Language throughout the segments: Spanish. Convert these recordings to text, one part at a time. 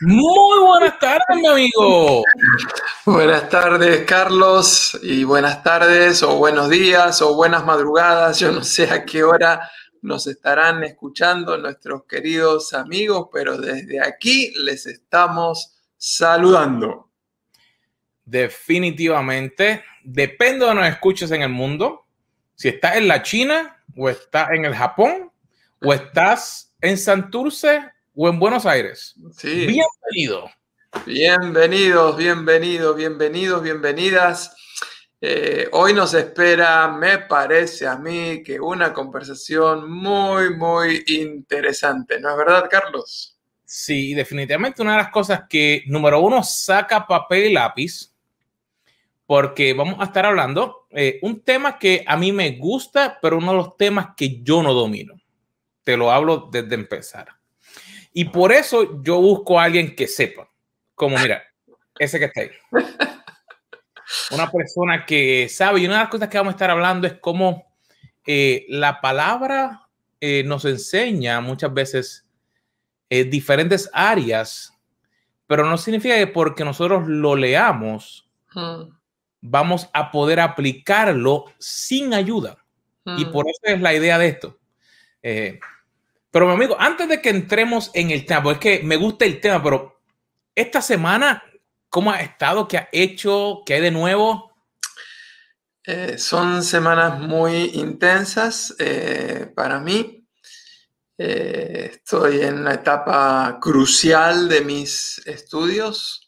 Muy buenas tardes, mi amigo. Buenas tardes, Carlos, y buenas tardes, o buenos días, o buenas madrugadas. Yo no sé a qué hora nos estarán escuchando nuestros queridos amigos, pero desde aquí les estamos saludando. Definitivamente, depende de nos escuches en el mundo, si estás en la China, o estás en el Japón, o estás en Santurce, o en Buenos Aires. Sí. Bienvenido. Bienvenidos, bienvenidos, bienvenidos, bienvenidas. Eh, hoy nos espera, me parece a mí, que una conversación muy, muy interesante, ¿no es verdad, Carlos? Sí, definitivamente una de las cosas que, número uno, saca papel y lápiz, porque vamos a estar hablando eh, un tema que a mí me gusta, pero uno de los temas que yo no domino. Te lo hablo desde empezar. Y por eso yo busco a alguien que sepa, como mira, ese que está ahí. Una persona que sabe, y una de las cosas que vamos a estar hablando es cómo eh, la palabra eh, nos enseña muchas veces eh, diferentes áreas, pero no significa que porque nosotros lo leamos, Mm, vamos a poder aplicarlo sin ayuda. Y mm. por eso es la idea de esto. Eh, pero, mi amigo, antes de que entremos en el tema, porque es que me gusta el tema, pero esta semana, ¿cómo ha estado? ¿Qué ha hecho? ¿Qué hay de nuevo? Eh, son semanas muy intensas eh, para mí. Eh, estoy en una etapa crucial de mis estudios.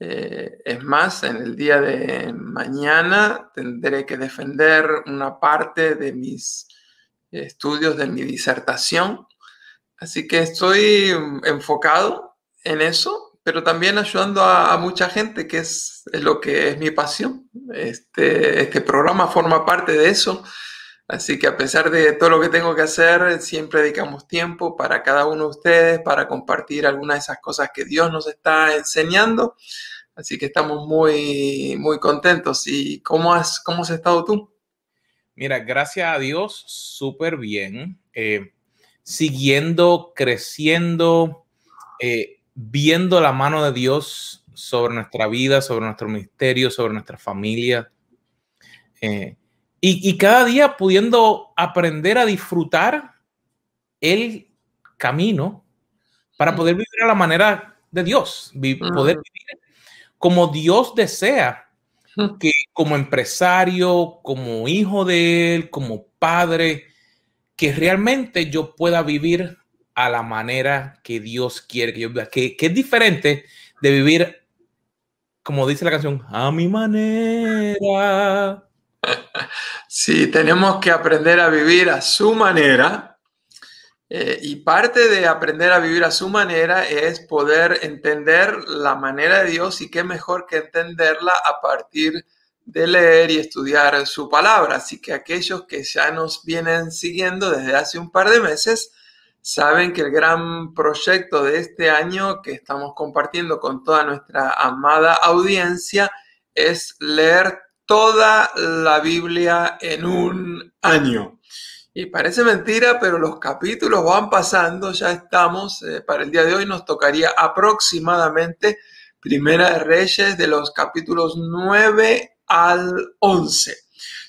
Eh, es más, en el día de mañana tendré que defender una parte de mis estudios de mi disertación. Así que estoy mm, enfocado en eso, pero también ayudando a, mucha gente, que es, es lo que es mi pasión. Este, este programa forma parte de eso. Así que a pesar de todo lo que tengo que hacer, siempre dedicamos tiempo para cada uno de ustedes, para compartir algunas de esas cosas que Dios nos está enseñando. Así que estamos muy, muy contentos. ¿Y cómo has, cómo has estado tú? Mira, gracias a Dios, súper bien. Eh, siguiendo, creciendo, eh, viendo la mano de Dios sobre nuestra vida, sobre nuestro ministerio, sobre nuestra familia. Eh, y, y cada día pudiendo aprender a disfrutar el camino para poder vivir a la manera de Dios, poder vivir como Dios desea que como empresario, como hijo de él, como padre, que realmente yo pueda vivir a la manera que Dios quiere que yo viva, que, que es diferente de vivir, como dice la canción, a mi manera. Sí, tenemos que aprender a vivir a su manera. eh, y parte de aprender a vivir a su manera es poder entender la manera de Dios y qué mejor que entenderla a partir de leer y estudiar su palabra. Así que aquellos que ya nos vienen siguiendo desde hace un par de meses saben que el gran proyecto de este año que estamos compartiendo con toda nuestra amada audiencia es leer toda la Biblia en un año. Y parece mentira, pero los capítulos van pasando, ya estamos, eh, para el día de hoy nos tocaría aproximadamente Primera de Reyes de los capítulos 9 al 11.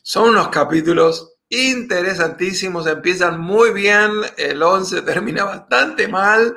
Son unos capítulos interesantísimos, empiezan muy bien, el 11 termina bastante mal.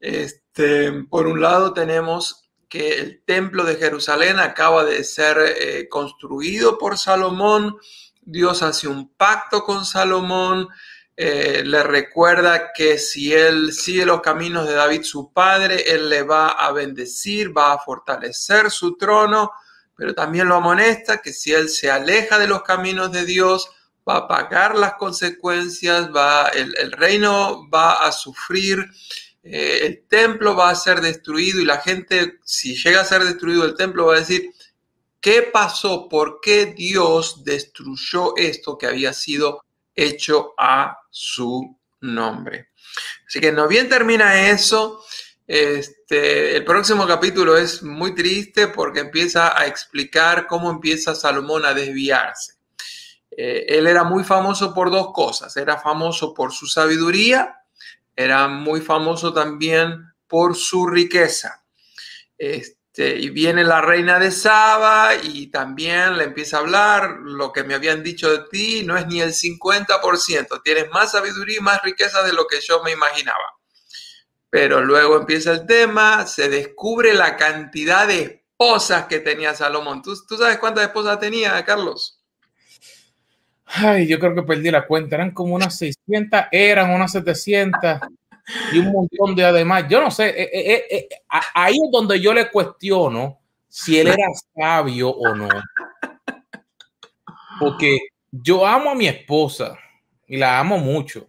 Este, por un lado tenemos que el templo de Jerusalén acaba de ser eh, construido por Salomón, Dios hace un pacto con Salomón, eh, le recuerda que si él sigue los caminos de David su padre, él le va a bendecir, va a fortalecer su trono, pero también lo amonesta que si él se aleja de los caminos de Dios, va a pagar las consecuencias, va, el, el reino va a sufrir, eh, el templo va a ser destruido y la gente, si llega a ser destruido el templo, va a decir, ¿qué pasó? ¿Por qué Dios destruyó esto que había sido hecho a su nombre? Así que no bien termina eso. Este, el próximo capítulo es muy triste porque empieza a explicar cómo empieza Salomón a desviarse. Eh, él era muy famoso por dos cosas. Era famoso por su sabiduría, era muy famoso también por su riqueza. Este, y viene la reina de Saba y también le empieza a hablar, lo que me habían dicho de ti no es ni el 50%, tienes más sabiduría y más riqueza de lo que yo me imaginaba. Pero luego empieza el tema, se descubre la cantidad de esposas que tenía Salomón. ¿Tú, tú sabes cuántas esposas tenía, Carlos? Ay, yo creo que perdí la cuenta. Eran como unas 600, eran unas 700 y un montón de además. Yo no sé, eh, eh, eh, ahí es donde yo le cuestiono si él era sabio o no. Porque yo amo a mi esposa y la amo mucho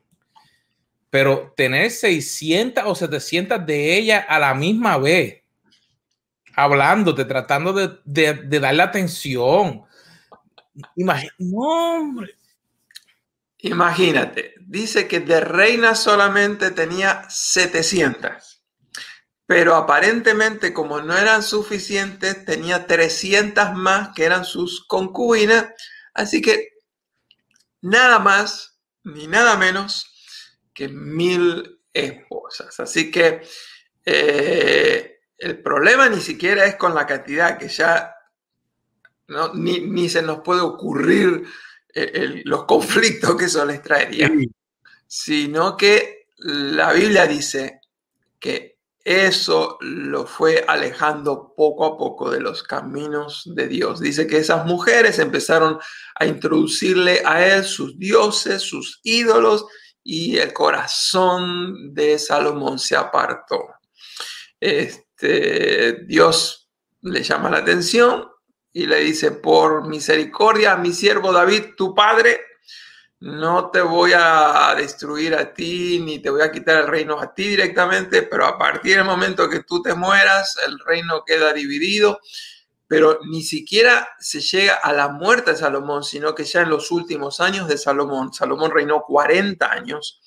pero tener 600 o 700 de ellas a la misma vez, hablándote, tratando de, de, darle atención. Imagínate, dice que de reina solamente tenía 700, pero aparentemente como no eran suficientes, tenía 300 más que eran sus concubinas, así que nada más ni nada menos mil esposas. Así que eh, el problema ni siquiera es con la cantidad, que ya ¿no? ni, se nos puede ocurrir eh, los conflictos que eso les traería, sino que la Biblia dice que eso lo fue alejando poco a poco de los caminos de Dios. Dice que esas mujeres empezaron a introducirle a él sus dioses, sus ídolos, y el corazón de Salomón se apartó. Este, Dios le llama la atención y le dice, por misericordia mi siervo David, tu padre, no te voy a destruir a ti ni te voy a quitar el reino a ti directamente, pero a partir del momento que tú te mueras, el reino queda dividido pero ni siquiera se llega a la muerte de Salomón, sino que ya en los últimos años de Salomón, Salomón reinó 40 años,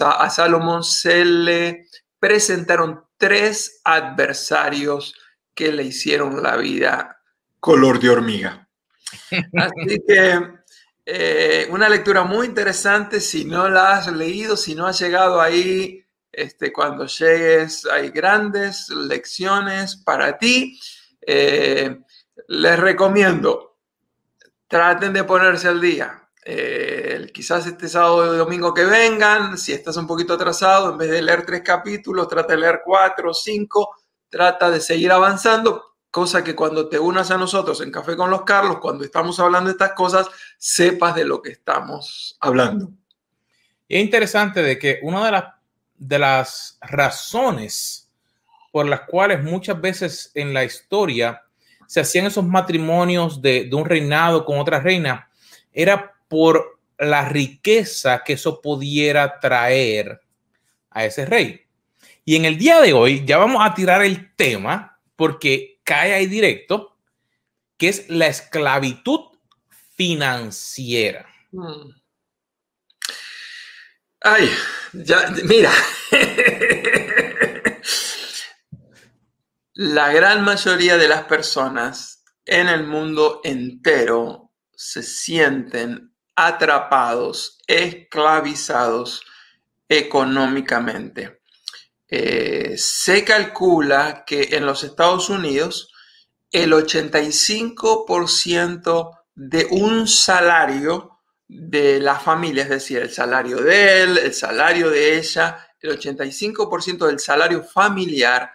a Salomón se le presentaron tres adversarios que le hicieron la vida color de hormiga. Así que eh, una lectura muy interesante, si no la has leído, si no has llegado ahí, este, cuando llegues hay grandes lecciones para ti. Eh, les recomiendo, traten de ponerse al día. Eh, quizás este sábado y domingo que vengan, si estás un poquito atrasado, en vez de leer tres capítulos, trata de leer cuatro o cinco, trata de seguir avanzando, cosa que cuando te unas a nosotros en Café con los Carlos, cuando estamos hablando de estas cosas, sepas de lo que estamos hablando. es interesante de que una de las, de las razones por las cuales muchas veces en la historia se hacían esos matrimonios de, un reinado con otra reina, era por la riqueza que eso pudiera traer a ese rey. Y en el día de hoy ya vamos a tirar el tema porque cae ahí directo, que es la esclavitud financiera. Hmm. Ay, ya, mira. La gran mayoría de las personas en el mundo entero se sienten atrapados, esclavizados económicamente. Eh, se calcula que en los Estados Unidos el 85% de un salario de la familia, es decir, el salario de él, el salario de ella, el 85% del salario familiar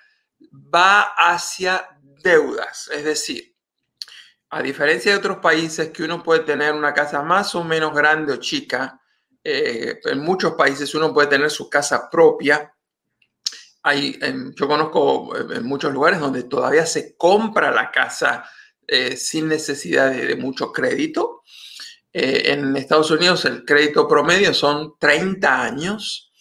va hacia deudas, es decir, a diferencia de otros países que uno puede tener una casa más o menos grande o chica, eh, en muchos países uno puede tener su casa propia. Hay, yo conozco eh, en muchos lugares donde todavía se compra la casa eh, sin necesidad de, mucho crédito. en Estados Unidos el crédito promedio son 30 años.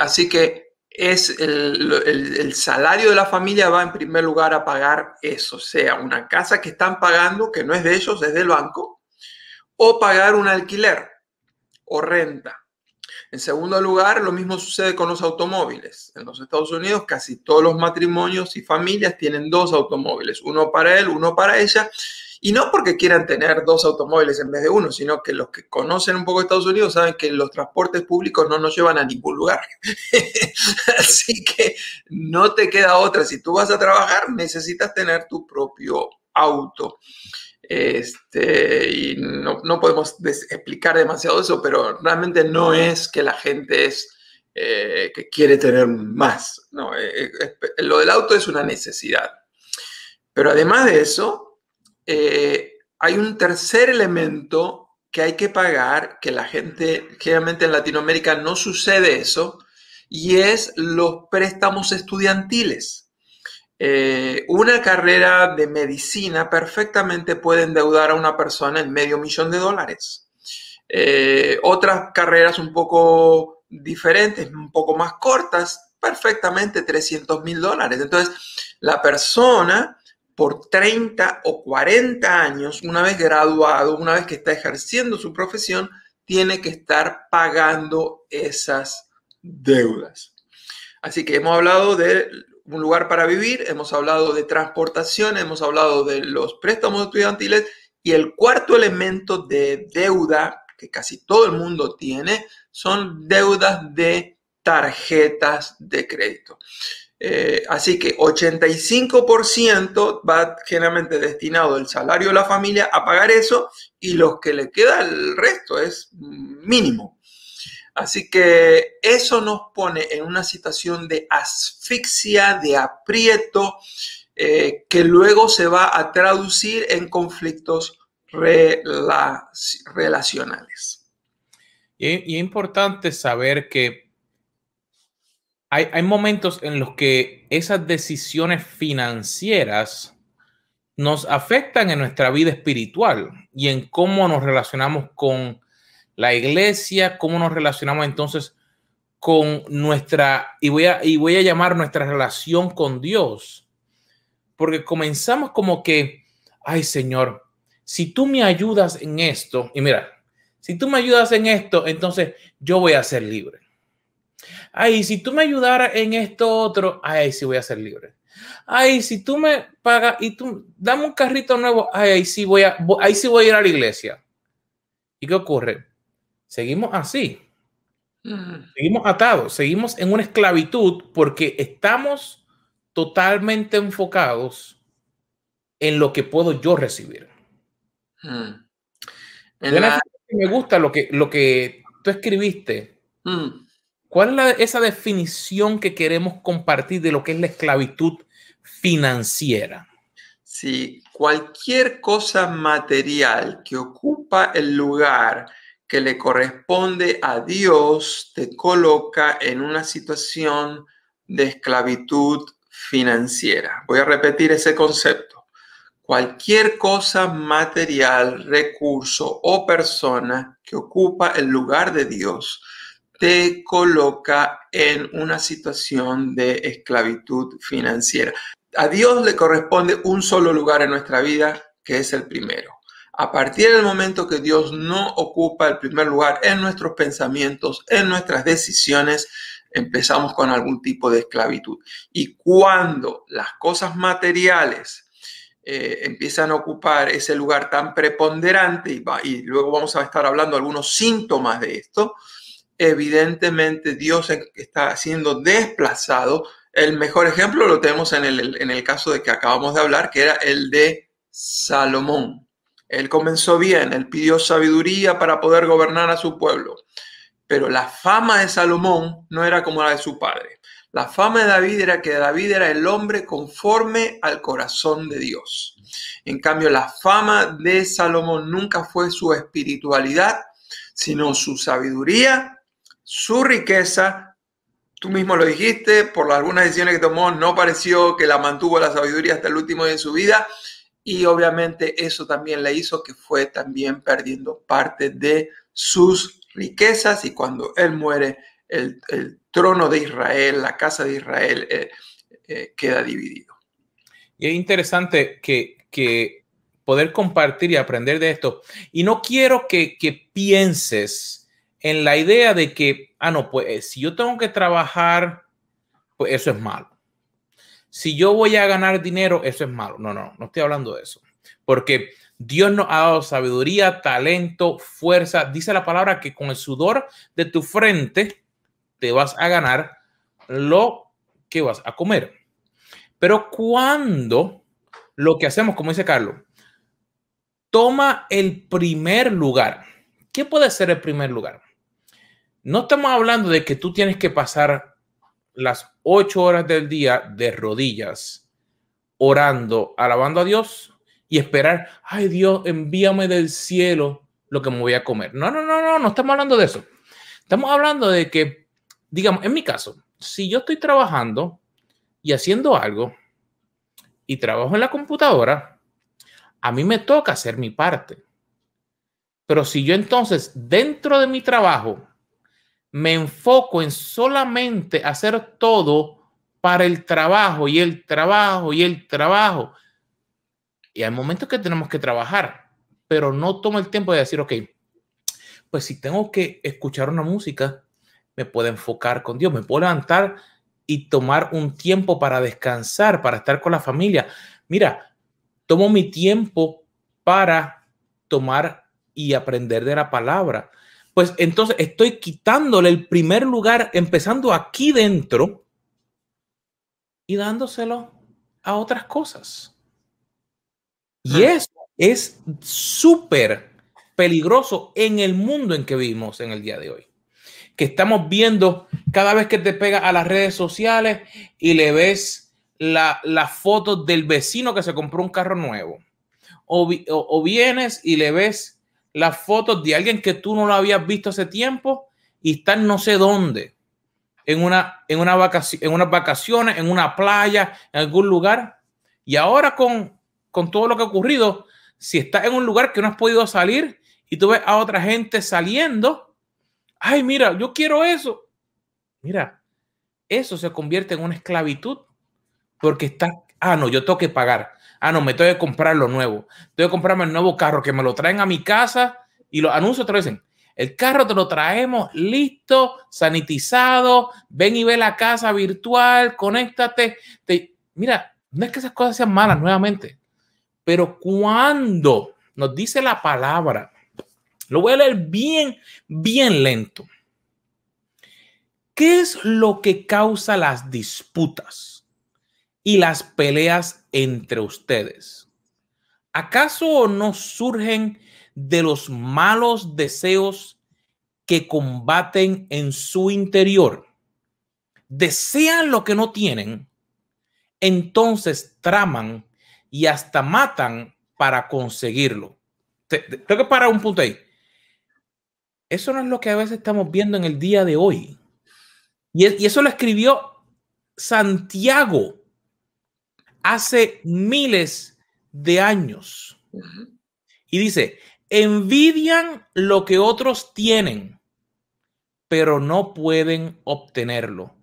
así que es el, salario de la familia va en primer lugar a pagar eso, sea una casa que están pagando, que no es de ellos, es del banco, o pagar un alquiler o renta. En segundo lugar, lo mismo sucede con los automóviles. En los Estados Unidos, casi todos los matrimonios y familias tienen dos automóviles, uno para él, uno para ella. Y no porque quieran tener dos automóviles en vez de uno, sino que los que conocen un poco Estados Unidos saben que los transportes públicos no nos llevan a ningún lugar. Así que no te queda otra. Si tú vas a trabajar, necesitas tener tu propio auto. Este, y no, podemos explicar demasiado eso, pero realmente no es que la gente es eh, que quiere tener más. No, eh, eh, lo del auto es una necesidad. Pero además de eso, hay un tercer elemento que hay que pagar, que la gente, generalmente en Latinoamérica no sucede eso, y es los préstamos estudiantiles. Eh, una carrera de medicina perfectamente puede endeudar a una persona en medio millón de dólares. Eh, otras carreras un poco diferentes, un poco más cortas, perfectamente 300 mil dólares. Entonces, la persona por 30 o 40 años, una vez graduado, una vez que está ejerciendo su profesión, tiene que estar pagando esas deudas. Así que hemos hablado de un lugar para vivir, hemos hablado de transportación, hemos hablado de los préstamos estudiantiles y el cuarto elemento de deuda que casi todo el mundo tiene son deudas de tarjetas de crédito. Eh, así que 85% va generalmente destinado el salario de la familia a pagar eso y los que le queda el resto es mínimo. Así que eso nos pone en una situación de asfixia, de aprieto, eh, que luego se va a traducir en conflictos relacionales. Y, es importante saber que hay, hay momentos en los que esas decisiones financieras nos afectan en nuestra vida espiritual y en cómo nos relacionamos con la iglesia, cómo nos relacionamos entonces con nuestra, y voy a, y voy a llamar nuestra relación con Dios, porque comenzamos como que, ay Señor, si tú me ayudas en esto, y mira, si tú me ayudas en esto, entonces yo voy a ser libre. Ay, si tú me ayudaras en esto otro, ay, sí voy a ser libre. Ay, si tú me pagas y tú dame un carrito nuevo, ay, ahí voy a, ahí sí voy a ir a la iglesia. ¿Y qué ocurre? Seguimos así. Seguimos atados, seguimos en una esclavitud porque estamos totalmente enfocados en lo que puedo yo recibir. Me gusta lo que, lo que tú escribiste. ¿Cuál es esa definición que queremos compartir de lo que es la esclavitud financiera? Sí, cualquier cosa material que ocupa el lugar que le corresponde a Dios te coloca en una situación de esclavitud financiera. Voy a repetir ese concepto. Cualquier cosa material, recurso o persona que ocupa el lugar de Dios te coloca en una situación de esclavitud financiera. A Dios le corresponde un solo lugar en nuestra vida, que es el primero. A partir del momento que Dios no ocupa el primer lugar en nuestros pensamientos, en nuestras decisiones, empezamos con algún tipo de esclavitud. Y cuando las cosas materiales eh, empiezan a ocupar ese lugar tan preponderante, y, y luego vamos a estar hablando algunos síntomas de esto, evidentemente Dios está siendo desplazado. El mejor ejemplo lo tenemos en el, en el caso de que acabamos de hablar, que era el de Salomón. Él comenzó bien, él pidió sabiduría para poder gobernar a su pueblo, pero la fama de Salomón no era como la de su padre. La fama de David era que David era el hombre conforme al corazón de Dios. En cambio, la fama de Salomón nunca fue su espiritualidad, sino su sabiduría, su riqueza. Tú mismo lo dijiste, por algunas decisiones que tomó, no pareció que la mantuvo la sabiduría hasta el último día de su vida y obviamente eso también le hizo que fue también perdiendo parte de sus riquezas y cuando él muere, el, trono de Israel, la casa de Israel eh, eh, queda dividido. Y es interesante que, poder compartir y aprender de esto. Y no quiero que, pienses en la idea de que, ah, no, pues si yo tengo que trabajar, pues eso es malo. Si yo voy a ganar dinero, eso es malo. No, no, no estoy hablando de eso. Porque Dios nos ha dado sabiduría, talento, fuerza. Dice la palabra que con el sudor de tu frente te vas a ganar lo que vas a comer. Pero cuando lo que hacemos, como dice Carlos, toma el primer lugar. ¿Qué puede ser el primer lugar? No estamos hablando de que tú tienes que pasar las ocho horas del día de rodillas, orando, alabando a Dios y esperar, ay Dios, envíame del cielo lo que me voy a comer. No, no, no, no, no estamos hablando de eso. Estamos hablando de que, digamos, en mi caso, si yo estoy trabajando y haciendo algo y trabajo en la computadora, a mí me toca hacer mi parte. Pero si yo entonces dentro de mi trabajo me enfoco en solamente hacer todo para el trabajo y el trabajo y el trabajo, y hay momentos que tenemos que trabajar, pero no tomo el tiempo de decir, ok, pues si tengo que escuchar una música, me puedo enfocar con Dios, me puedo levantar y tomar un tiempo para descansar, para estar con la familia. Mira, tomo mi tiempo para tomar y aprender de la palabra. Pues entonces estoy quitándole el primer lugar, empezando aquí dentro y dándoselo a otras cosas. Y eso es súper peligroso en el mundo en que vivimos en el día de hoy. Que estamos viendo cada vez que te pega a las redes sociales y le ves la, foto del vecino que se compró un carro nuevo. O, vienes y le ves las fotos de alguien que tú no lo habías visto hace tiempo y está en no sé dónde, en, una, en, una vacación, en unas vacaciones, en una playa, en algún lugar. Y ahora con, con todo lo que ha ocurrido, si estás en un lugar que no has podido salir y tú ves a otra gente saliendo, ay, mira, yo quiero eso. Mira, eso se convierte en una esclavitud porque está, ah, no, yo tengo que pagar. Ah, no, me tengo que comprar lo nuevo. Tengo que comprarme el nuevo carro que me lo traen a mi casa y los anuncios te lo dicen. El carro te lo traemos listo, sanitizado. Ven y ve la casa virtual, conéctate. Te... Mira, no es que esas cosas sean malas nuevamente. Pero cuando nos dice la palabra, lo voy a leer bien, bien lento. ¿Qué es lo que causa las disputas y las peleas entre ustedes? ¿Acaso no surgen de los malos deseos que combaten en su interior? Desean lo que no tienen, entonces traman y hasta matan para conseguirlo. Tengo que parar un punto ahí. Eso no es lo que a veces estamos viendo en el día de hoy. Y, eso lo escribió Santiago hace miles de años. Y dice, envidian lo que otros tienen, pero no pueden obtenerlo.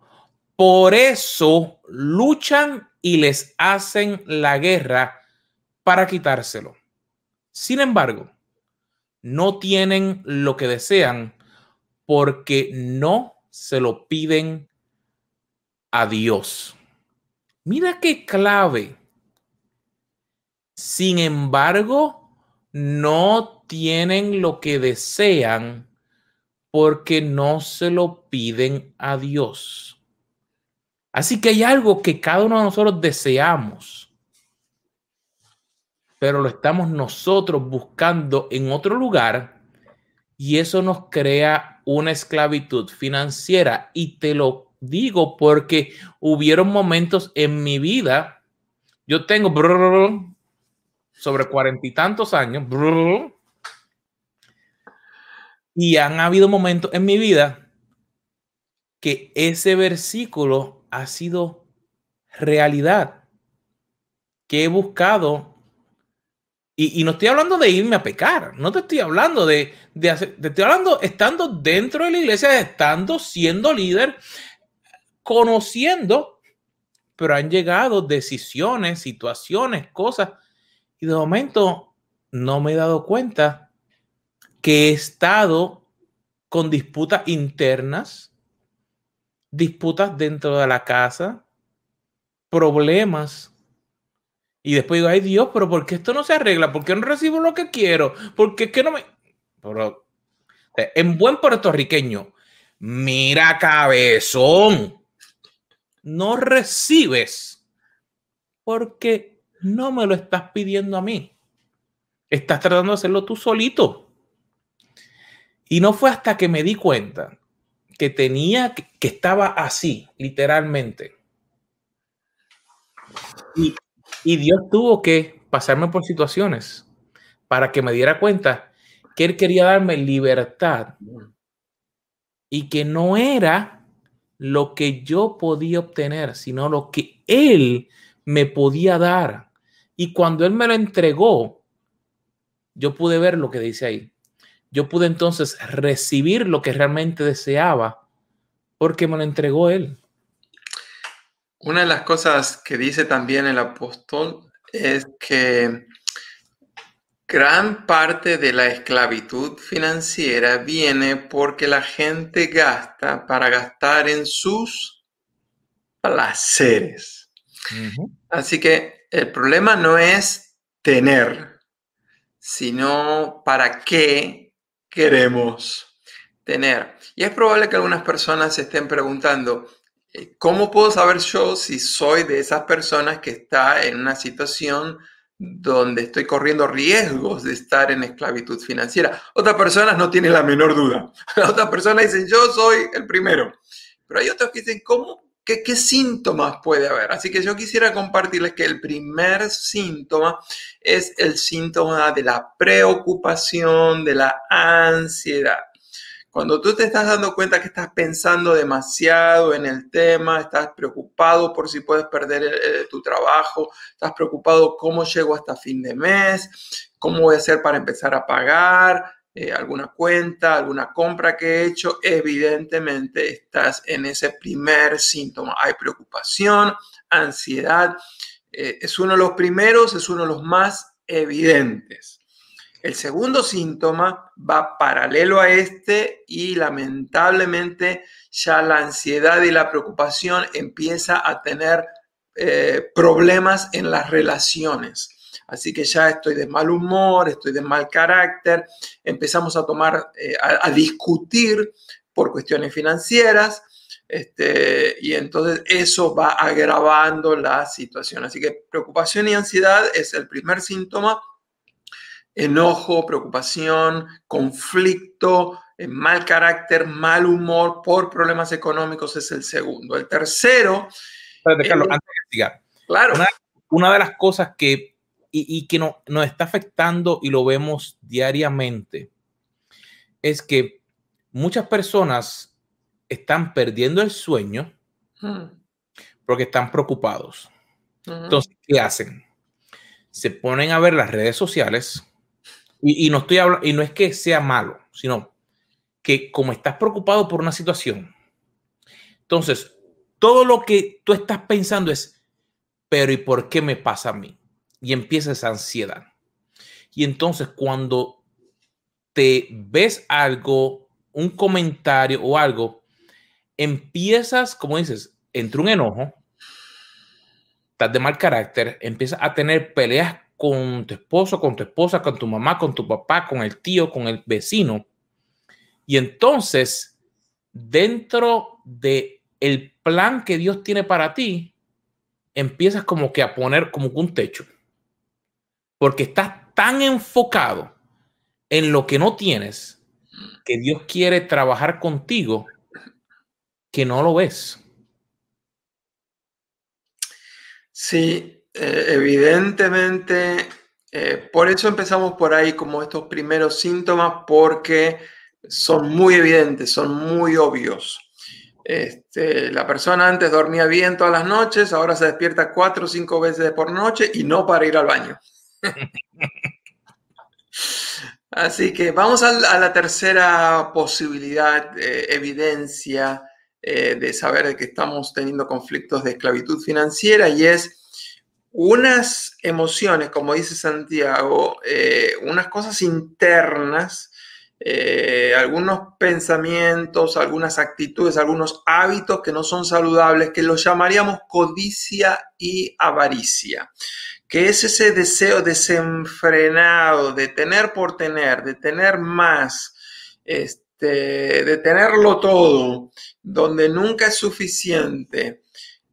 Por eso luchan y les hacen la guerra para quitárselo. Sin embargo, no tienen lo que desean porque no se lo piden a Dios. Mira qué clave. Sin embargo, no tienen lo que desean porque no se lo piden a Dios. Así que hay algo que cada uno de nosotros deseamos, pero lo estamos nosotros buscando en otro lugar y eso nos crea una esclavitud financiera. Y te lo digo porque hubieron momentos en mi vida, yo tengo sobre cuarenta y tantos años, y han habido momentos en mi vida que ese versículo ha sido realidad que he buscado. Y, no estoy hablando de irme a pecar, no te estoy hablando de, de hacer, te estoy hablando estando dentro de la iglesia, estando siendo líder, conociendo, pero han llegado decisiones, situaciones, cosas, y de momento no me he dado cuenta que he estado con disputas internas, disputas dentro de la casa, problemas. Y después digo, ay Dios, pero ¿por qué esto no se arregla? ¿Por qué no recibo lo que quiero? ¿Por qué es que no me... Pero, en buen puertorriqueño, mira cabezón, no recibes porque no me lo estás pidiendo a mí. Estás tratando de hacerlo tú solito. Y no fue hasta que me di cuenta que tenía, que estaba así, literalmente. Y, y Dios tuvo que pasarme por situaciones para que me diera cuenta que Él quería darme libertad y que no era lo que yo podía obtener, sino lo que Él me podía dar. Y cuando Él me lo entregó, yo pude ver lo que dice ahí yo pude entonces recibir lo que realmente deseaba porque me lo entregó Él. Una de las cosas que dice también el apóstol es que gran parte de la esclavitud financiera viene porque la gente gasta para gastar en sus placeres. Así que el problema no es tener, sino para qué queremos tener. Y es probable que algunas personas se estén preguntando, eh, ¿cómo puedo saber yo si soy de esas personas que está en una situación donde estoy corriendo riesgos de estar en esclavitud financiera? Otras personas no tienen la menor duda. Otras personas dicen, yo soy el primero. Pero hay otros que dicen, ¿cómo ¿Qué, síntomas puede haber? Así que yo quisiera compartirles que el primer síntoma es el síntoma de la preocupación, de la ansiedad. Cuando tú te estás dando cuenta que estás pensando demasiado en el tema, estás preocupado por si puedes perder eh, tu trabajo, estás preocupado cómo llego hasta fin de mes, cómo voy a hacer para empezar a pagar, eh, alguna cuenta, alguna compra que he hecho, evidentemente estás en ese primer síntoma. Hay preocupación, ansiedad. Eh, es uno de los primeros, es uno de los más evidentes. El segundo síntoma va paralelo a este y lamentablemente ya la ansiedad y la preocupación empieza a tener eh, problemas en las relaciones. Así que ya estoy de mal humor, estoy de mal carácter, empezamos a tomar, eh, a, discutir por cuestiones financieras, este, y entonces eso va agravando la situación. Así que preocupación y ansiedad es el primer síntoma. Enojo, preocupación, conflicto, eh, mal carácter, mal humor por problemas económicos es el segundo. El tercero. Carlos, antes de claro. una, de las cosas que y, que no, nos está afectando y lo vemos diariamente es que muchas personas están perdiendo el sueño hmm. porque están preocupados. Entonces, ¿qué hacen? Se ponen a ver las redes sociales y, no estoy hablando, y no es que sea malo, sino que como estás preocupado por una situación, entonces todo lo que tú estás pensando es, pero ¿y por qué me pasa a mí? y empieza esa ansiedad. Y entonces cuando te ves algo, un comentario o algo, empiezas, como dices, entre un enojo, estás de mal carácter, empiezas a tener peleas con tu esposo, con tu esposa, con tu mamá, con tu papá, con el tío, con el vecino. Y entonces, dentro de el plan que Dios tiene para ti, empiezas como que a poner como un techo porque estás tan enfocado en lo que no tienes que Dios quiere trabajar contigo que no lo ves. Sí, eh, evidentemente, eh, por eso empezamos por ahí como estos primeros síntomas, porque son muy evidentes, son muy obvios. Este, la persona antes dormía bien todas las noches, ahora se despierta cuatro o cinco veces por noche y no para ir al baño. Así que vamos a, la tercera posibilidad, evidencia eh, de saber que estamos teniendo conflictos de esclavitud financiera y es unas emociones, como dice Santiago, eh, unas cosas internas eh, algunos pensamientos, algunas actitudes, algunos hábitos que no son saludables, que los llamaríamos codicia y avaricia, que es ese deseo desenfrenado de tener por tener, de tener más, este, de tenerlo todo, donde nunca es suficiente,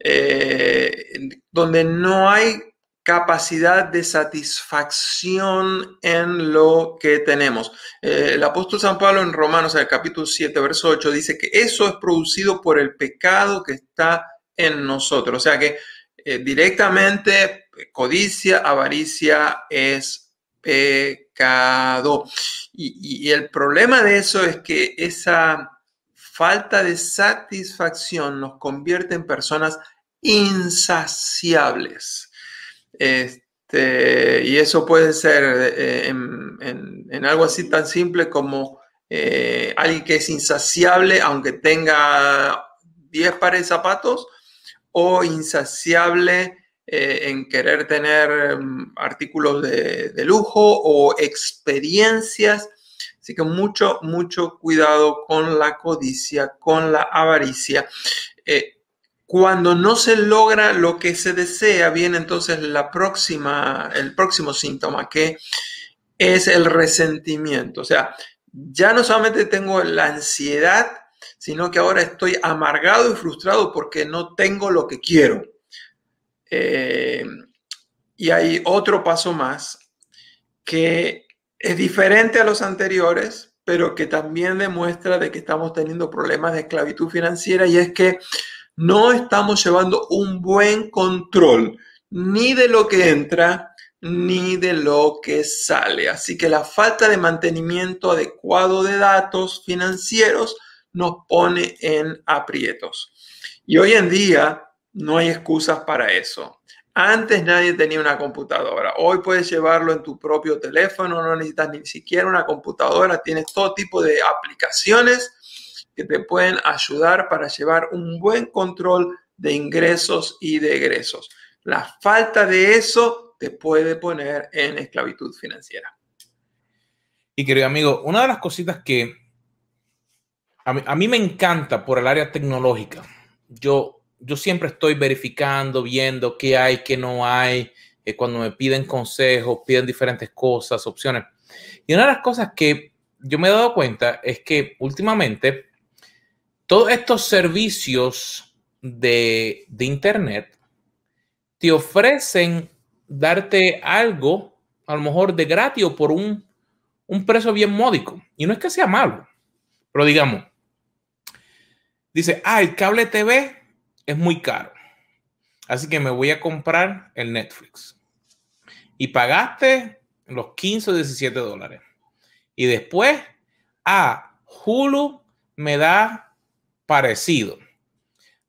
eh, donde no hay capacidad de satisfacción en lo que tenemos. Eh, el apóstol San Pablo en Romanos, en el capítulo 7, verso 8, dice que eso es producido por el pecado que está en nosotros. O sea que eh, directamente codicia, avaricia es pecado. y el problema de eso es que esa falta de satisfacción nos convierte en personas insaciables. Este, y eso puede ser eh, en, algo así tan simple como eh, alguien que es insaciable aunque tenga 10 pares de zapatos o insaciable eh, en querer tener mm, artículos de, de, lujo o experiencias. Así que mucho, mucho cuidado con la codicia, con la avaricia. Cuando no se logra lo que se desea, viene entonces la próxima, el próximo síntoma, que es el resentimiento. O sea, ya no solamente tengo la ansiedad, sino que ahora estoy amargado y frustrado porque no tengo lo que quiero. Eh, y hay otro paso más que es diferente a los anteriores, pero que también demuestra de que estamos teniendo problemas de esclavitud financiera y es que no estamos llevando un buen control ni de lo que entra ni de lo que sale. Así que la falta de mantenimiento adecuado de datos financieros nos pone en aprietos. Y hoy en día no hay excusas para eso. Antes nadie tenía una computadora. Hoy puedes llevarlo en tu propio teléfono, no necesitas ni siquiera una computadora, tienes todo tipo de aplicaciones que te pueden ayudar para llevar un buen control de ingresos y de egresos. La falta de eso te puede poner en esclavitud financiera. Y querido amigo, una de las cositas que a mí, me encanta por el área tecnológica, yo, yo siempre estoy verificando, viendo qué hay, qué no hay, eh, cuando me piden consejos, piden diferentes cosas, opciones. Y una de las cosas que yo me he dado cuenta es que últimamente todos estos servicios de, Internet te ofrecen darte algo, a lo mejor de gratis o por un, un precio bien módico. Y no es que sea malo, pero digamos, dice, ah, el cable TV es muy caro. Así que me voy a comprar el Netflix. Y pagaste los 15 o 17 dólares. Y después, ah, Hulu me da parecido.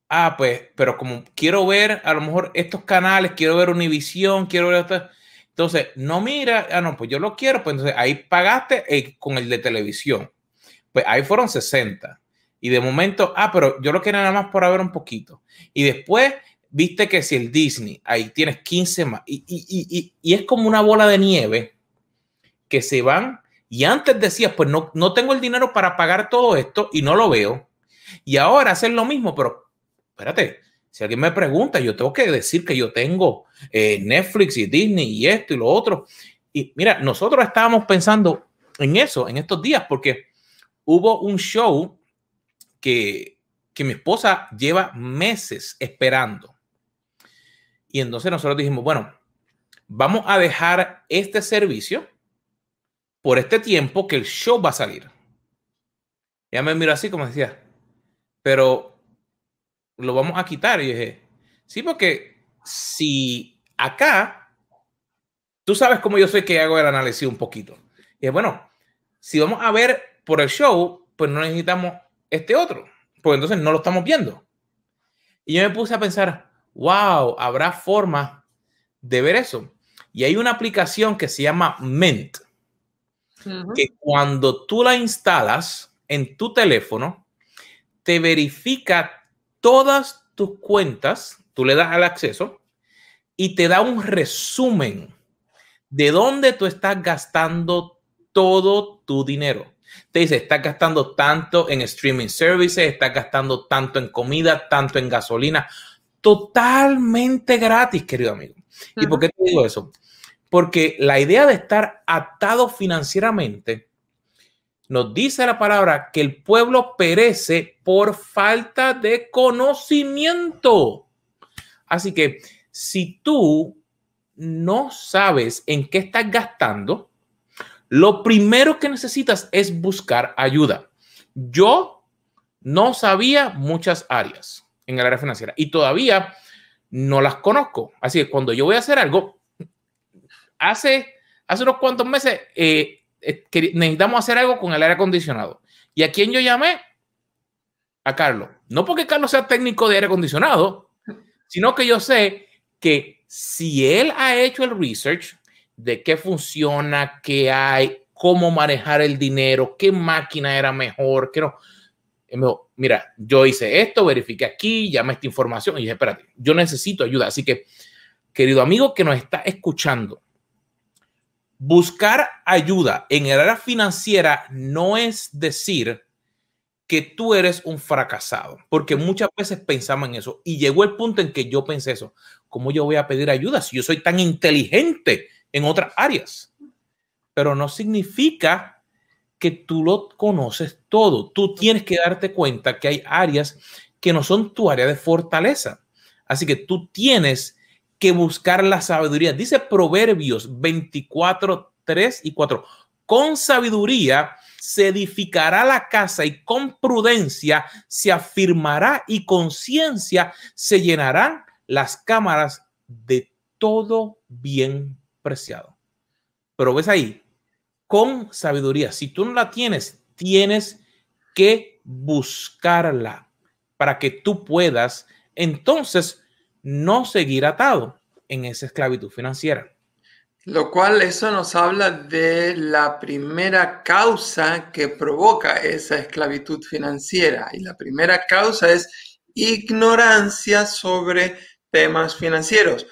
Ah, pues, pero como quiero ver a lo mejor estos canales, quiero ver Univisión, quiero ver esto. Entonces, no mira, ah, no, pues yo lo quiero, pues entonces ahí pagaste eh, con el de televisión. Pues ahí fueron 60. Y de momento, ah, pero yo lo quiero nada más por ver un poquito. Y después, viste que si el Disney, ahí tienes 15 más. Y, y, y, es como una bola de nieve que se van. Y antes decías, pues no, no tengo el dinero para pagar todo esto y no lo veo. Y ahora hacen lo mismo, pero espérate, si alguien me pregunta, yo tengo que decir que yo tengo eh, Netflix y Disney y esto y lo otro. Y mira, nosotros estábamos pensando en eso en estos días porque hubo un show que, que mi esposa lleva meses esperando. Y entonces nosotros dijimos, bueno, vamos a dejar este servicio por este tiempo que el show va a salir. Ya me miró así como decía, pero lo vamos a quitar. Y dije, sí, porque si acá, tú sabes cómo yo soy que hago el análisis un poquito. Y dije, bueno, si vamos a ver por el show, pues no necesitamos este otro, porque entonces no lo estamos viendo. Y yo me puse a pensar, wow, habrá forma de ver eso. Y hay una aplicación que se llama Mint, que cuando tú la instalas en tu teléfono, te verifica todas tus cuentas, tú le das al acceso y te da un resumen de dónde tú estás gastando todo tu dinero. Te dice, estás gastando tanto en streaming services, estás gastando tanto en comida, tanto en gasolina, totalmente gratis, querido amigo. ¿Y por qué te digo eso? Porque la idea de estar atado financieramente nos dice la palabra que el pueblo perece por falta de conocimiento. Así que si tú no sabes en qué estás gastando, lo primero que necesitas es buscar ayuda. Yo no sabía muchas áreas en el área financiera y todavía no las conozco. Así que cuando yo voy a hacer algo, hace, hace unos cuantos meses eh, necesitamos hacer algo con el aire acondicionado. ¿Y a quién yo llamé? A Carlos. No porque Carlos sea técnico de aire acondicionado, sino que yo sé que si él ha hecho el research de qué funciona, qué hay, cómo manejar el dinero, qué máquina era mejor, qué no. Mira, yo hice esto, verifiqué aquí, llamé esta información y dije, espérate, yo necesito ayuda. Así que, querido amigo que nos está escuchando, buscar ayuda en el área financiera no es decir que tú eres un fracasado, porque muchas veces pensamos en eso y llegó el punto en que yo pensé eso, ¿cómo yo voy a pedir ayuda si yo soy tan inteligente en otras áreas? Pero no significa que tú lo conoces todo. Tú tienes que darte cuenta que hay áreas que no son tu área de fortaleza. Así que tú tienes que buscar la sabiduría. Dice Proverbios 24, 3 y 4. Con sabiduría se edificará la casa y con prudencia se afirmará y con ciencia se llenarán las cámaras de todo bien preciado. Pero ves ahí, con sabiduría. Si tú no la tienes, tienes que buscarla para que tú puedas entonces no seguir atado en esa esclavitud financiera. Lo cual eso nos habla de la primera causa que provoca esa esclavitud financiera. Y la primera causa es ignorancia sobre temas financieros.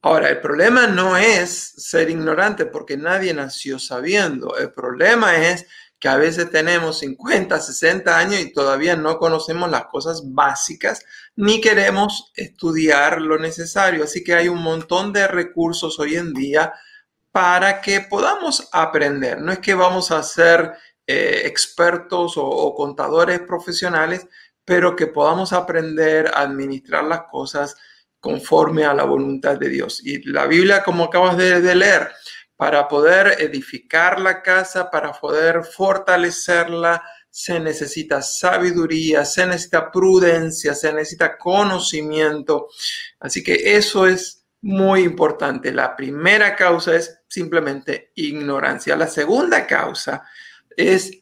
Ahora, el problema no es ser ignorante porque nadie nació sabiendo. El problema es que a veces tenemos 50, 60 años y todavía no conocemos las cosas básicas ni queremos estudiar lo necesario. Así que hay un montón de recursos hoy en día para que podamos aprender. No es que vamos a ser eh, expertos o, o contadores profesionales, pero que podamos aprender a administrar las cosas conforme a la voluntad de Dios. Y la Biblia, como acabas de, leer, para poder edificar la casa, para poder fortalecerla, se necesita sabiduría, se necesita prudencia, se necesita conocimiento. Así que eso es muy importante. La primera causa es simplemente ignorancia. La segunda causa es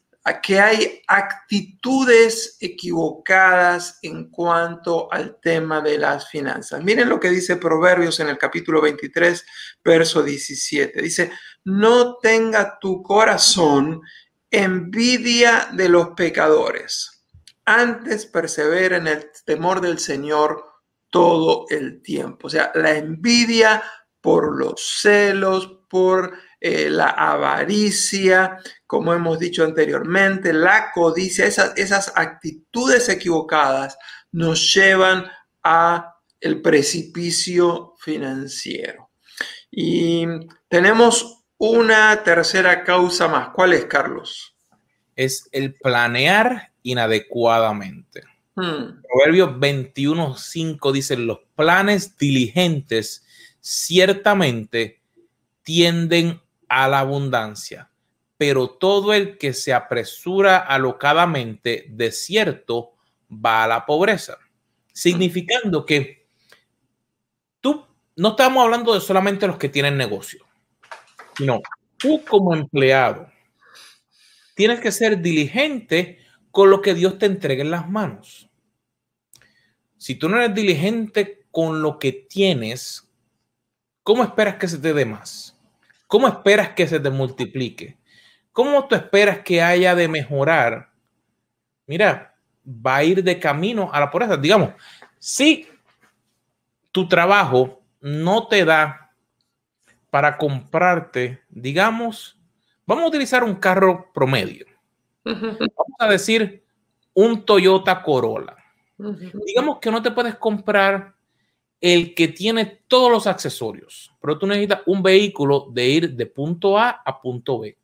que hay actitudes equivocadas en cuanto al tema de las finanzas. Miren lo que dice Proverbios en el capítulo 23, verso 17. Dice, no tenga tu corazón envidia de los pecadores. Antes persevera en el temor del Señor todo el tiempo. O sea, la envidia por los celos, por eh, la avaricia, como hemos dicho anteriormente, la codicia, esas, esas actitudes equivocadas nos llevan a el precipicio financiero. Y tenemos una tercera causa más. ¿Cuál es, Carlos? Es el planear inadecuadamente. Hmm. Proverbios 21.5 dice, los planes diligentes ciertamente tienden a la abundancia, pero todo el que se apresura alocadamente de cierto va a la pobreza, significando que tú no estamos hablando de solamente los que tienen negocio, sino tú como empleado tienes que ser diligente con lo que Dios te entregue en las manos. Si tú no eres diligente con lo que tienes, ¿cómo esperas que se te dé más? ¿Cómo esperas que se te multiplique? ¿Cómo tú esperas que haya de mejorar? Mira, va a ir de camino a la pobreza. Digamos, si tu trabajo no te da para comprarte, digamos, vamos a utilizar un carro promedio, Vamos a decir un Toyota Corolla. Digamos que no te puedes comprar el que tiene todos los accesorios, pero tú necesitas un vehículo de ir de punto A a punto B.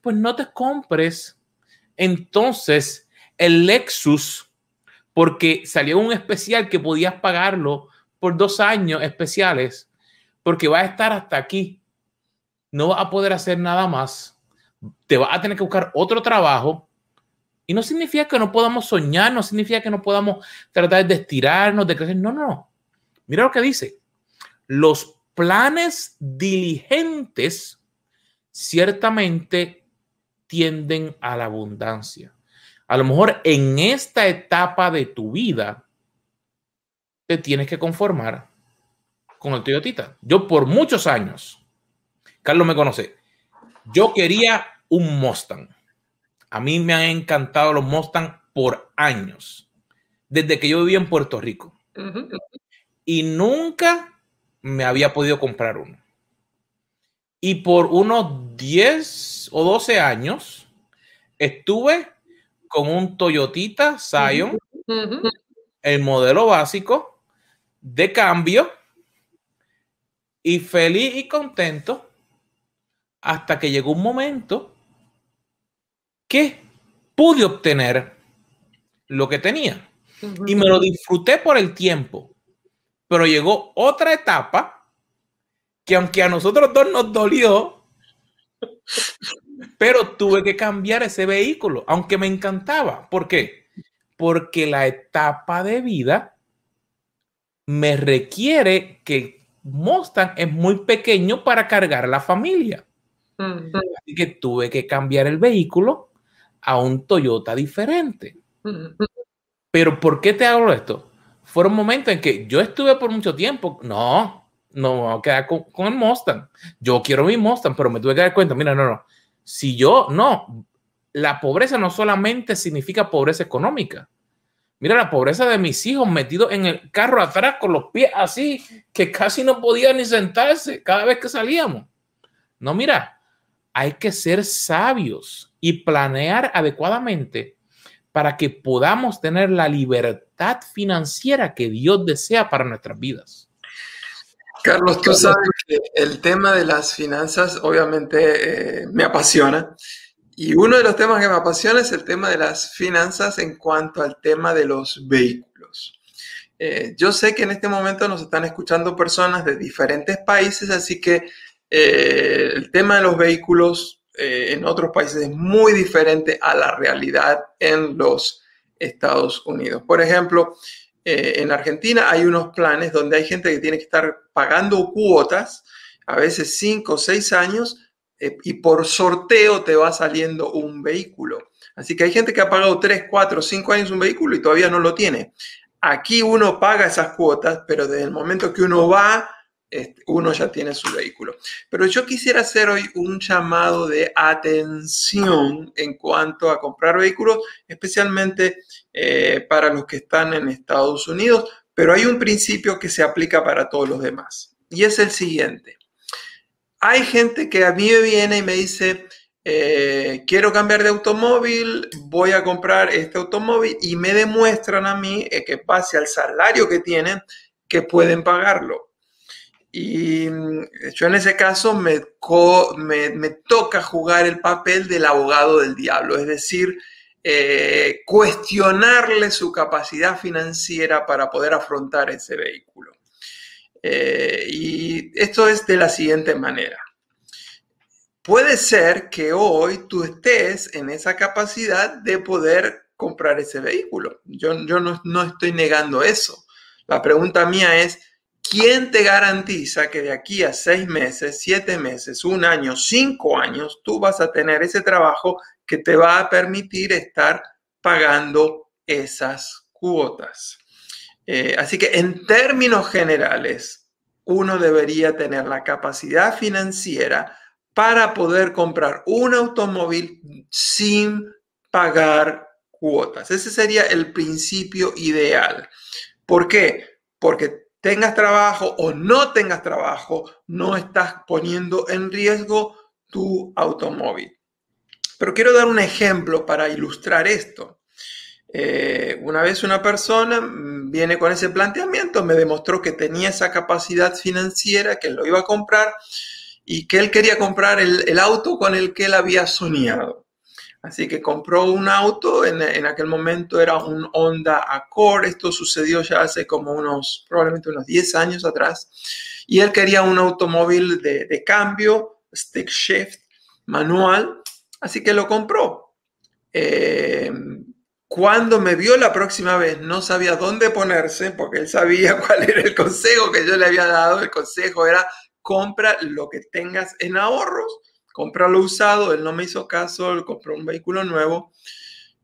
Pues no te compres entonces el Lexus porque salió un especial que podías pagarlo por dos años especiales porque va a estar hasta aquí. No vas a poder hacer nada más. Te vas a tener que buscar otro trabajo. Y no significa que no podamos soñar, no significa que no podamos tratar de estirarnos, de crecer. No, no, no. Mira lo que dice. Los planes diligentes ciertamente tienden a la abundancia. A lo mejor en esta etapa de tu vida te tienes que conformar con el Toyotita. Yo por muchos años, Carlos me conoce, yo quería un Mustang. A mí me han encantado los Mustang por años, desde que yo vivía en Puerto Rico. Y nunca me había podido comprar uno. Y por unos 10 o 12 años estuve con un Toyotita Scion, el modelo básico de cambio y feliz y contento hasta que llegó un momento que pude obtener lo que tenía y me lo disfruté por el tiempo. Pero llegó otra etapa que aunque a nosotros dos nos dolió, pero tuve que cambiar ese vehículo, aunque me encantaba. ¿Por qué? Porque la etapa de vida me requiere que Mustang es muy pequeño para cargar a la familia. Así que tuve que cambiar el vehículo a un Toyota diferente. Pero ¿por qué te hablo esto? Fueron momentos en que yo estuve por mucho tiempo, no, no me voy a quedar con, con el Mustang. Yo quiero mi Mustang, pero me tuve que dar cuenta, mira, no, no, si yo, no, la pobreza no solamente significa pobreza económica. Mira la pobreza de mis hijos metidos en el carro atrás con los pies así, que casi no podían ni sentarse cada vez que salíamos. No, mira, hay que ser sabios y planear adecuadamente para que podamos tener la libertad financiera que Dios desea para nuestras vidas. Carlos, tú sabes que el tema de las finanzas obviamente eh, me apasiona. Y uno de los temas que me apasiona es el tema de las finanzas en cuanto al tema de los vehículos. Eh, yo sé que en este momento nos están escuchando personas de diferentes países, así que eh, el tema de los vehículos en otros países es muy diferente a la realidad en los Estados Unidos. Por ejemplo, eh, en Argentina hay unos planes donde hay gente que tiene que estar pagando cuotas, a veces 5 o 6 años, eh, y por sorteo te va saliendo un vehículo. Así que hay gente que ha pagado 3, 4, 5 años un vehículo y todavía no lo tiene. Aquí uno paga esas cuotas, pero desde el momento que uno va uno ya tiene su vehículo. Pero yo quisiera hacer hoy un llamado de atención en cuanto a comprar vehículos, especialmente eh, para los que están en Estados Unidos, pero hay un principio que se aplica para todos los demás. Y es el siguiente. Hay gente que a mí me viene y me dice, eh, quiero cambiar de automóvil, voy a comprar este automóvil y me demuestran a mí eh, que pase al salario que tienen, que pueden pagarlo. Y mm, yo en ese caso me, me, toca jugar el papel del abogado del diablo, es decir, eh, cuestionarle su capacidad financiera para poder afrontar ese vehículo. Eh, y esto es de la siguiente manera. Puede ser que hoy tú estés en esa capacidad de poder comprar ese vehículo. Yo, yo no, no estoy negando eso. La pregunta mía es, ¿quién te garantiza que de aquí a seis meses, siete meses, un año, cinco años, tú vas a tener ese trabajo que te va a permitir estar pagando esas cuotas? Eh, así que en términos generales, uno debería tener la capacidad financiera para poder comprar un automóvil sin pagar cuotas. Ese sería el principio ideal. ¿Por qué? Porque tengas trabajo o no tengas trabajo, no estás poniendo en riesgo tu automóvil. Pero quiero dar un ejemplo para ilustrar esto. Eh, una vez una persona viene con ese planteamiento, me demostró que tenía esa capacidad financiera, que lo iba a comprar y que él quería comprar el, auto con el que él había soñado. Así que compró un auto, en, aquel momento era un Honda Accord, esto sucedió ya hace como unos, probablemente unos 10 años atrás, y él quería un automóvil de, de cambio, stick shift, manual, así que lo compró. Eh, cuando me vio la próxima vez, no sabía dónde ponerse, porque él sabía cuál era el consejo que yo le había dado. El consejo era, compra lo que tengas en ahorros, lo usado. Él no me hizo caso, él compró un vehículo nuevo.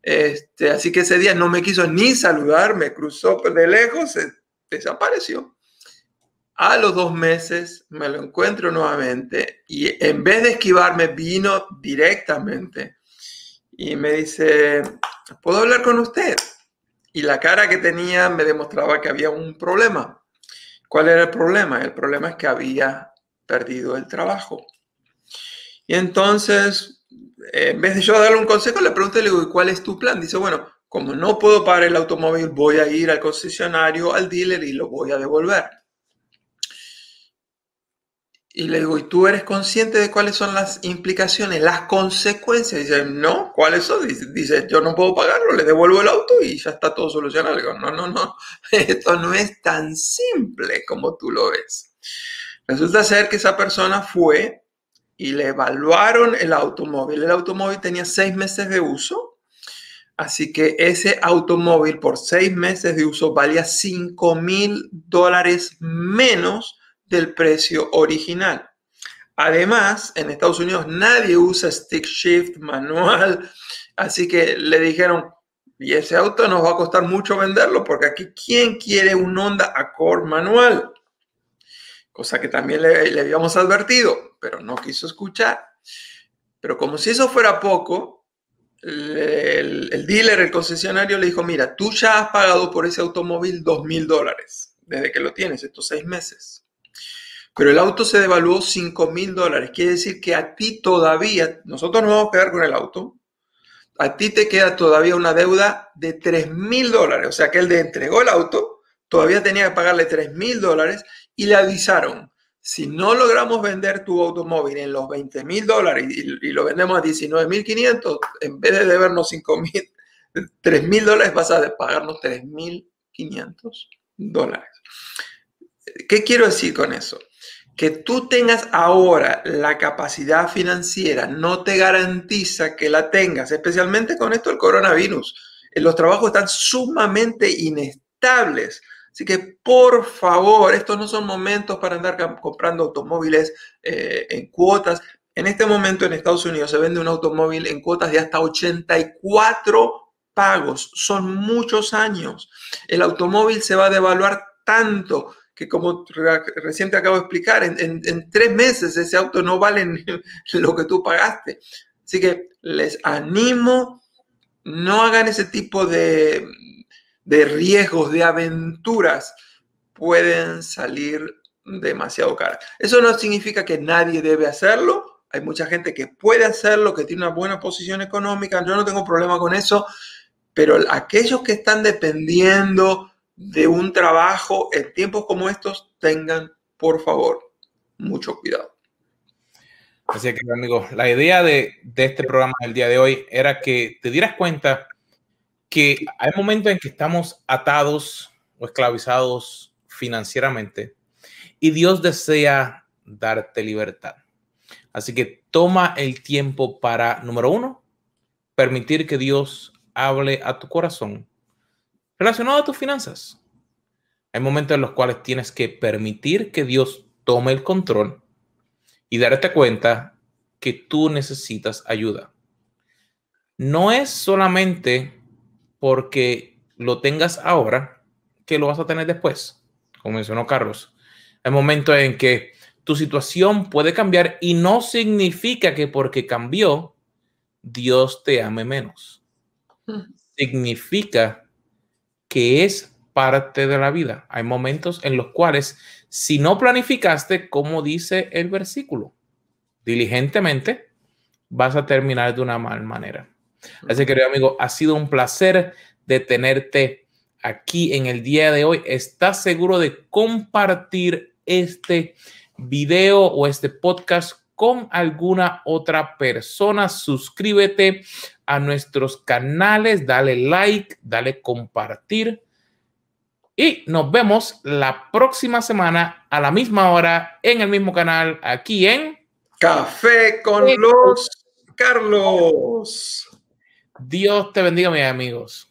Este, así que ese día no me quiso ni saludar, me cruzó de lejos, desapareció. A los dos meses me lo encuentro nuevamente y en vez de esquivarme, vino directamente y me dice, ¿puedo hablar con usted? Y la cara que tenía me demostraba que había un problema. ¿Cuál era el problema? El problema es que había perdido el trabajo. Y entonces, en vez de yo darle un consejo, le pregunté, le digo, cuál es tu plan? Dice, bueno, como no puedo pagar el automóvil, voy a ir al concesionario, al dealer y lo voy a devolver. Y le digo, ¿y tú eres consciente de cuáles son las implicaciones, las consecuencias? Dice, no, ¿cuáles son? Dice, yo no puedo pagarlo, le devuelvo el auto y ya está todo solucionado. Le digo, no, no, no, esto no es tan simple como tú lo ves. Resulta ser que esa persona fue y le evaluaron el automóvil. El automóvil tenía seis meses de uso. Así que ese automóvil por seis meses de uso valía 5 mil dólares menos del precio original. Además, en Estados Unidos nadie usa stick shift manual, así que le dijeron, y ese auto nos va a costar mucho venderlo porque aquí, ¿quién quiere un Honda Accord manual? Cosa que también le, habíamos advertido, pero no quiso escuchar. Pero como si eso fuera poco, el, dealer, el concesionario le dijo, mira, tú ya has pagado por ese automóvil dos mil dólares desde que lo tienes, estos seis meses pero el auto se devaluó 5 mil dólares. Quiere decir que a ti todavía, nosotros nos vamos a quedar con el auto, a ti te queda todavía una deuda de 3 mil dólares. O sea que él le entregó el auto, todavía tenía que pagarle 3 mil dólares y le avisaron, si no logramos vender tu automóvil en los 20 mil dólares y, lo vendemos a 19 mil 500, en vez de debernos 5 mil, 3 mil dólares vas a pagarnos 3 mil 500 dólares. ¿Qué quiero decir con eso? que tú tengas ahora la capacidad financiera no te garantiza que la tengas, especialmente con esto del coronavirus. Eh, los trabajos están sumamente inestables. Así que por favor, estos no son momentos para andar comprando automóviles eh, en cuotas. En este momento en Estados Unidos se vende un automóvil en cuotas de hasta 84 pagos. Son muchos años. El automóvil se va a devaluar tanto que como recién te acabo de explicar, en, tres meses ese auto no vale lo que tú pagaste. Así que les animo, no hagan ese tipo de, de riesgos, de aventuras, pueden salir demasiado caras. Eso no significa que nadie debe hacerlo. Hay mucha gente que puede hacerlo, que tiene una buena posición económica. Yo no tengo problema con eso. Pero aquellos que están dependiendo de un trabajo en tiempos como estos, tengan, por favor, mucho cuidado. Así que, amigos, la idea de, este programa del día de hoy era que te dieras cuenta que hay momentos en que estamos atados o esclavizados financieramente y Dios desea darte libertad. Así que toma el tiempo para, número uno, permitir que Dios hable a tu corazón relacionado a tus finanzas. Hay momentos en los cuales tienes que permitir que Dios tome el control y darte cuenta que tú necesitas ayuda. No es solamente porque lo tengas ahora que lo vas a tener después, como mencionó Carlos. Hay momentos en que tu situación puede cambiar y no significa que porque cambió, Dios te ame menos. Hmm. Significa que es parte de la vida. Hay momentos en los cuales, si no planificaste, como dice el versículo, diligentemente, vas a terminar de una mal manera. Así que, querido amigo, ha sido un placer de tenerte aquí en el día de hoy. ¿Estás seguro de compartir este video o este podcast con alguna otra persona? Suscríbete a nuestros canales, dale like, dale compartir. Y nos vemos la próxima semana a la misma hora en el mismo canal aquí en Café con los Carlos. Dios te bendiga, mis amigos.